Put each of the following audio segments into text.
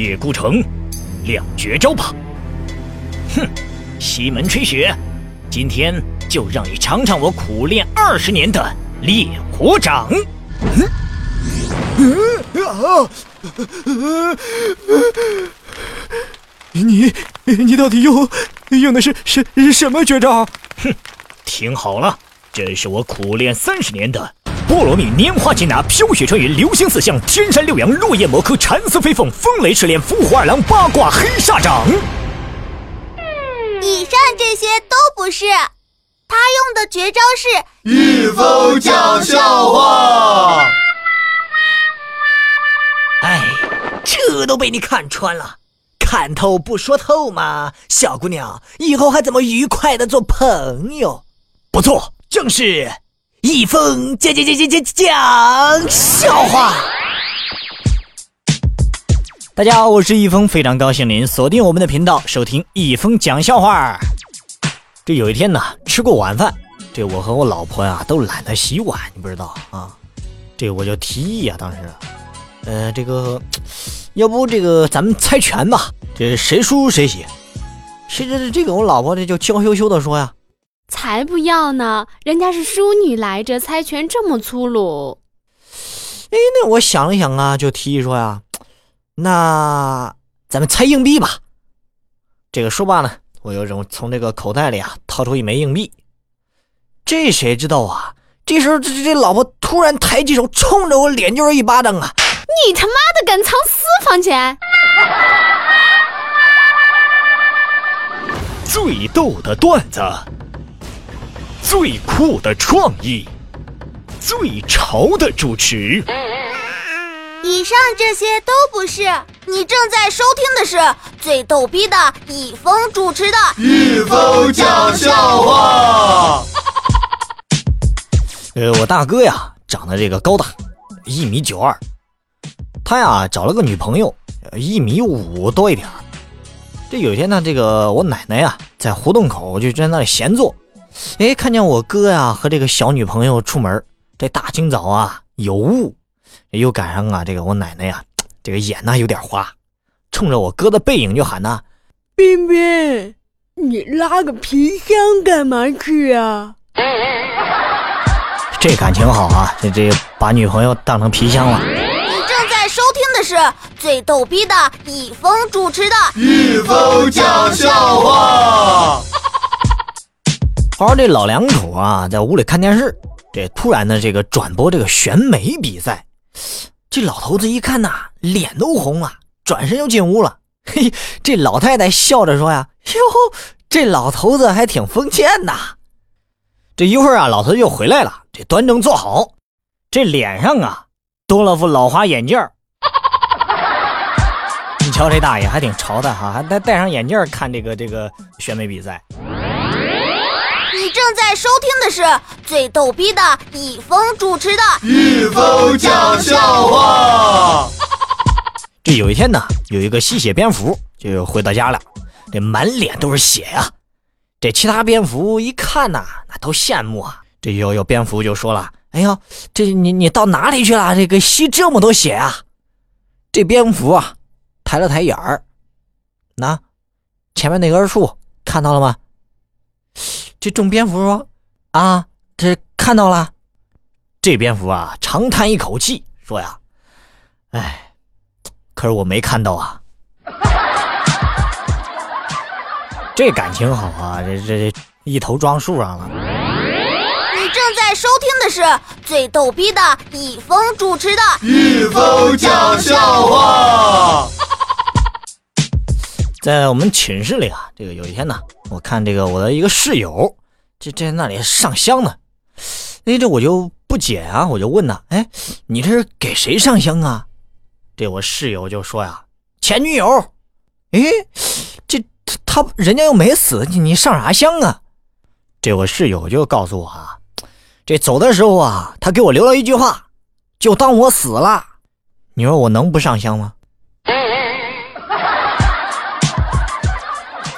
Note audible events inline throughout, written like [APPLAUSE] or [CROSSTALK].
叶孤城，亮绝招吧！哼，西门吹雪，今天就让你尝尝我苦练二十年的烈火掌！嗯你你到底用用的是是什么绝招？哼，听好了，这是我苦练三十年的。菠萝蜜、拈花擒拿、飘雪穿云、流星四象、天山六阳、落叶魔科、蚕丝飞凤、风雷赤练、伏虎二郎、八卦黑煞掌。以上这些都不是，他用的绝招是御风讲笑话。哎，这都被你看穿了，看透不说透嘛，小姑娘，以后还怎么愉快的做朋友？不错，正是。易峰讲讲讲讲讲讲笑话。大家好，我是易峰，非常高兴您锁定我们的频道，收听易峰讲笑话。这有一天呢，吃过晚饭，这我和我老婆呀都懒得洗碗，你不知道啊？这我就提议啊，当时，呃，这个要不这个咱们猜拳吧，这谁输谁洗。谁这这这个我老婆这就娇羞羞的说呀。才不要呢！人家是淑女来着，猜拳这么粗鲁。哎，那我想了想啊，就提议说呀，那咱们猜硬币吧。这个说罢呢，我又从从这个口袋里啊掏出一枚硬币。这谁知道啊？这时候这这老婆突然抬起手，冲着我脸就是一巴掌啊！你他妈的敢藏私房钱！最逗的段子。最酷的创意，最潮的主持。以上这些都不是，你正在收听的是最逗逼的易峰主持的《易峰讲笑话》。[LAUGHS] 呃，我大哥呀，长得这个高大，一米九二，他呀找了个女朋友，一米五多一点。这有一天呢，这个我奶奶呀在胡同口就在那里闲坐。哎，看见我哥呀和这个小女朋友出门，这大清早啊有雾，又赶上啊这个我奶奶呀，[TSK] 这个眼呢有点花，冲着我哥的背影就喊呐：“彬彬，你拉个皮箱干嘛去啊？”这感情好啊，这这把女朋友当成皮箱了。你正在收听的是最逗逼的以峰主持的《以峰讲笑话》。好，这老两口啊，在屋里看电视，这突然呢，这个转播这个选美比赛，这老头子一看呐，脸都红了，转身就进屋了。[LAUGHS] 嘿，这老太太笑着说呀：“哟，这老头子还挺封建呐。”这一会儿啊，老头子又回来了，这端正坐好，这脸上啊多了副老花眼镜 [LAUGHS] 你瞧这大爷还挺潮的哈，还戴戴上眼镜看这个这个选美比赛。你正在收听的是最逗逼的易峰主持的《易峰讲笑话》。这有一天呢，有一个吸血蝙蝠就回到家了，这满脸都是血呀。这其他蝙蝠一看呐，那都羡慕啊。这有有蝙蝠就说了：“哎呀，这你你到哪里去了？这个吸这么多血啊！”这蝙蝠啊，抬了抬眼儿，那前面那根树看到了吗？这众蝙蝠说：“啊，这看到了。”这蝙蝠啊，长叹一口气说：“呀，哎，可是我没看到啊。[LAUGHS] 这感情好啊，这这一头撞树上了。”你正在收听的是最逗逼的易峰主持的《易峰讲笑话》。[LAUGHS] 在我们寝室里啊，这个有一天呢。我看这个我的一个室友，这这那里上香呢，哎，这我就不解啊，我就问他，哎，你这是给谁上香啊？这我室友就说呀，前女友。哎，这他人家又没死，你你上啥香啊？这我室友就告诉我啊，这走的时候啊，他给我留了一句话，就当我死了。你说我能不上香吗？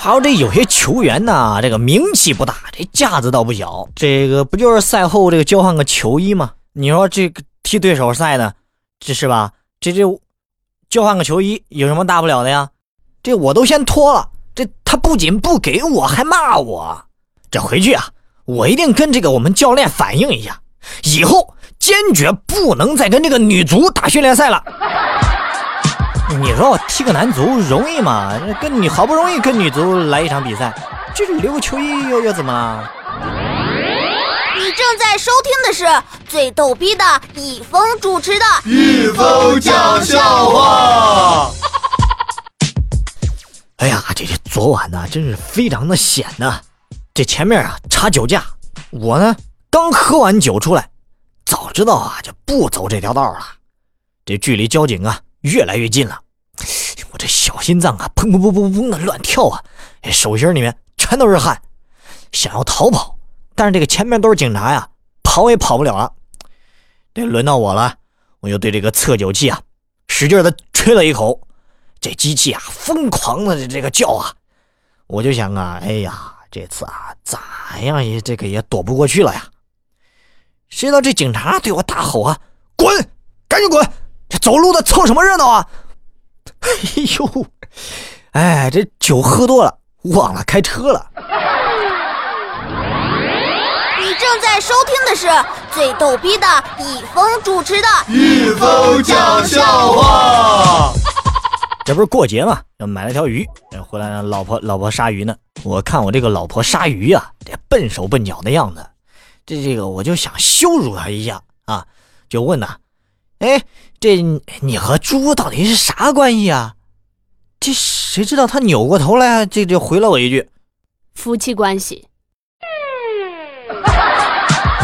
还有这有些球员呢，这个名气不大，这架子倒不小。这个不就是赛后这个交换个球衣吗？你说这个替对手赛的，这是吧？这这交换个球衣有什么大不了的呀？这我都先脱了，这他不仅不给我，还骂我。这回去啊，我一定跟这个我们教练反映一下，以后坚决不能再跟这个女足打训练赛了。你说我踢个男足容易吗？跟你好不容易跟女足来一场比赛，这留个球衣又又怎么了？你正在收听的是最逗逼的易峰主持的《易峰讲笑话》。[LAUGHS] 哎呀，这这昨晚呢，真是非常的险呐！这前面啊查酒驾，我呢刚喝完酒出来，早知道啊就不走这条道了。这距离交警啊越来越近了，我这小心脏啊砰砰砰砰砰的乱跳啊，手心里面全都是汗，想要逃跑，但是这个前面都是警察呀，跑也跑不了了。这轮到我了，我就对这个测酒器啊使劲的吹了一口，这机器啊疯狂的这个叫啊，我就想啊，哎呀。这次啊，咋样也这个也躲不过去了呀！谁知道这警察对我大吼啊：“滚，赶紧滚！这走路的凑什么热闹啊！”哎呦，哎，这酒喝多了，忘了开车了。你正在收听的是最逗逼的易峰主持的《易峰讲笑话》。[LAUGHS] 这不是过节嘛，要买了条鱼，回来呢，老婆老婆杀鱼呢。我看我这个老婆杀鱼呀，这笨手笨脚的样子，这这个我就想羞辱她一下啊，就问呐，哎，这你和猪到底是啥关系啊？这谁知道他扭过头来，这就回了我一句，夫妻关系。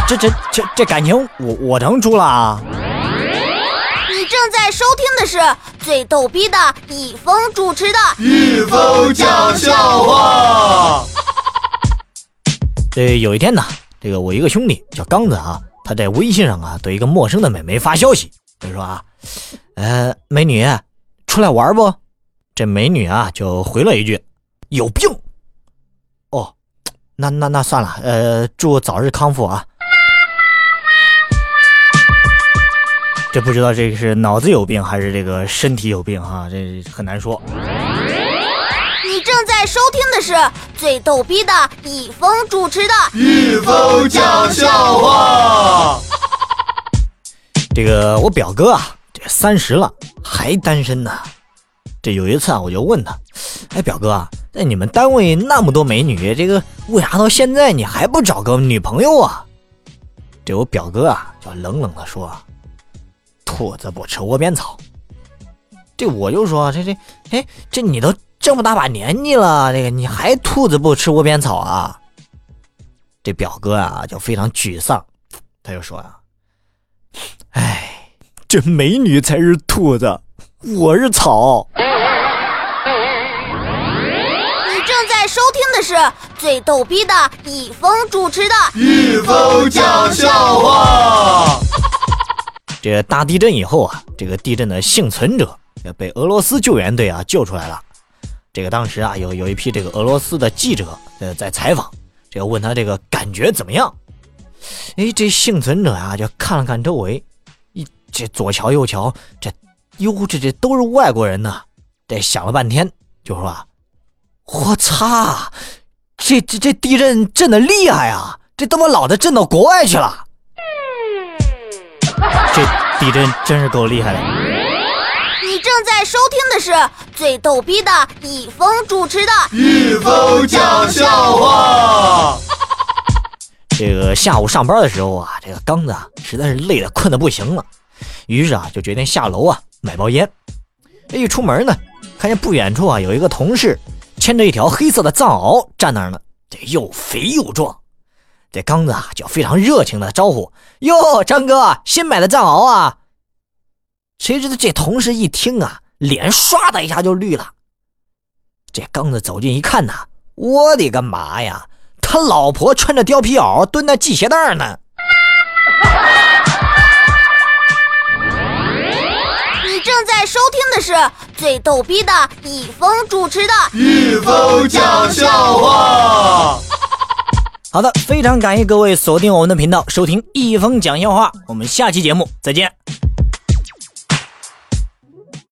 这这这这感情我我成猪了啊？你正在收听的是最逗逼的易峰主持的《易峰讲笑话 [LAUGHS]》。这有一天呢，这个我一个兄弟叫刚子啊，他在微信上啊对一个陌生的美眉发消息，就说啊，呃，美女，出来玩不？这美女啊就回了一句，有病。哦，那那那算了，呃，祝早日康复啊。这不知道这个是脑子有病还是这个身体有病哈，这很难说。你正在收听的是最逗逼的易峰主持的《易峰讲笑话》。这个我表哥啊，这三十了还单身呢。这有一次啊，我就问他，哎，表哥，那你们单位那么多美女，这个为啥到现在你还不找个女朋友啊？这我表哥啊，就冷冷的说。兔子不吃窝边草，这我就说这这，哎，这你都这么大把年纪了，这个你还兔子不吃窝边草啊？这表哥啊就非常沮丧，他就说啊，这美女才是兔子，我是草。你正在收听的是最逗逼的易峰主持的《易峰讲笑话 [LAUGHS]》。这大地震以后啊，这个地震的幸存者被俄罗斯救援队啊救出来了。这个当时啊，有有一批这个俄罗斯的记者呃在采访，这个问他这个感觉怎么样？哎，这幸存者啊就看了看周围，一这左瞧右瞧，这哟这这都是外国人呢。这想了半天就说啊，我擦，这这这地震震的厉害啊，这他妈老子震到国外去了。这地震真是够厉害的。你正在收听的是最逗逼的易峰主持的《易峰讲笑话》。这个下午上班的时候啊，这个刚子实在是累得困得不行了，于是啊就决定下楼啊买包烟。这一出门呢，看见不远处啊有一个同事牵着一条黑色的藏獒站那儿呢，这又肥又壮。这刚子啊，就非常热情的招呼：“哟，张哥，新买的藏獒啊！”谁知道这同事一听啊，脸唰的一下就绿了。这刚子走近一看呐，我的个妈呀，他老婆穿着貂皮袄蹲在系鞋带呢。是最逗逼的易峰主持的《易峰讲笑话》。[LAUGHS] 好的，非常感谢各位锁定我们的频道，收听易峰讲笑话。我们下期节目再见。